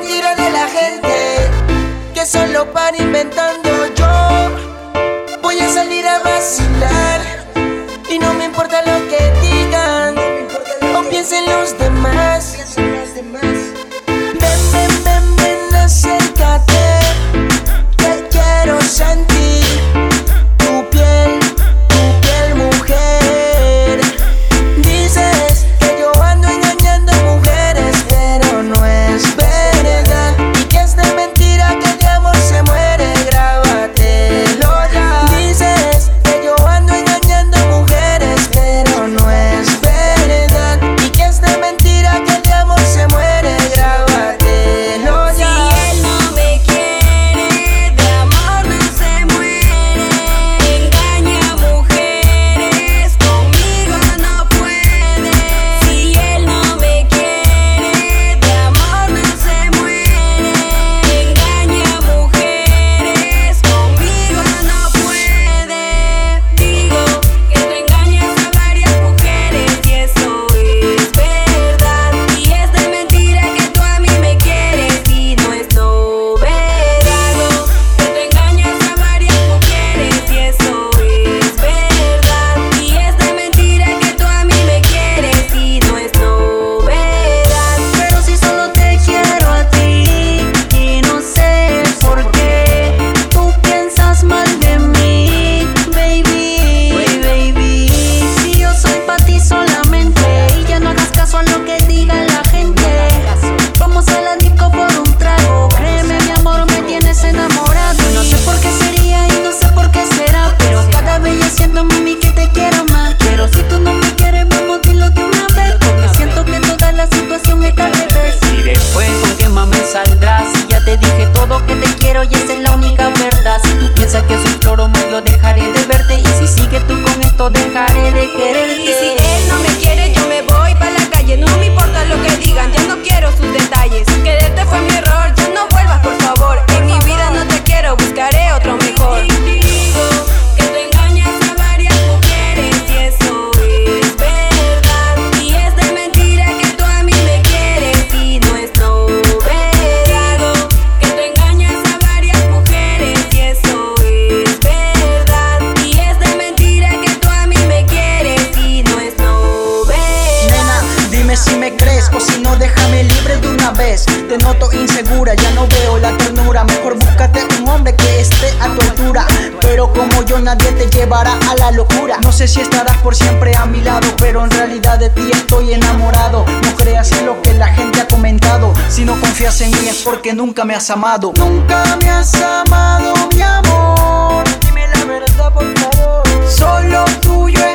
mentira de la gente que solo para inventando. Yo voy a salir a vacilar y no me importa lo si me crees o si no déjame libre de una vez. Te noto insegura, ya no veo la ternura. Mejor búscate un hombre que esté a tu altura. Pero como yo nadie te llevará a la locura. No sé si estarás por siempre a mi lado, pero en realidad de ti estoy enamorado. No creas en lo que la gente ha comentado. Si no confías en mí es porque nunca me has amado. Nunca me has amado, mi amor. Dime la verdad, por favor. Solo tuyo. es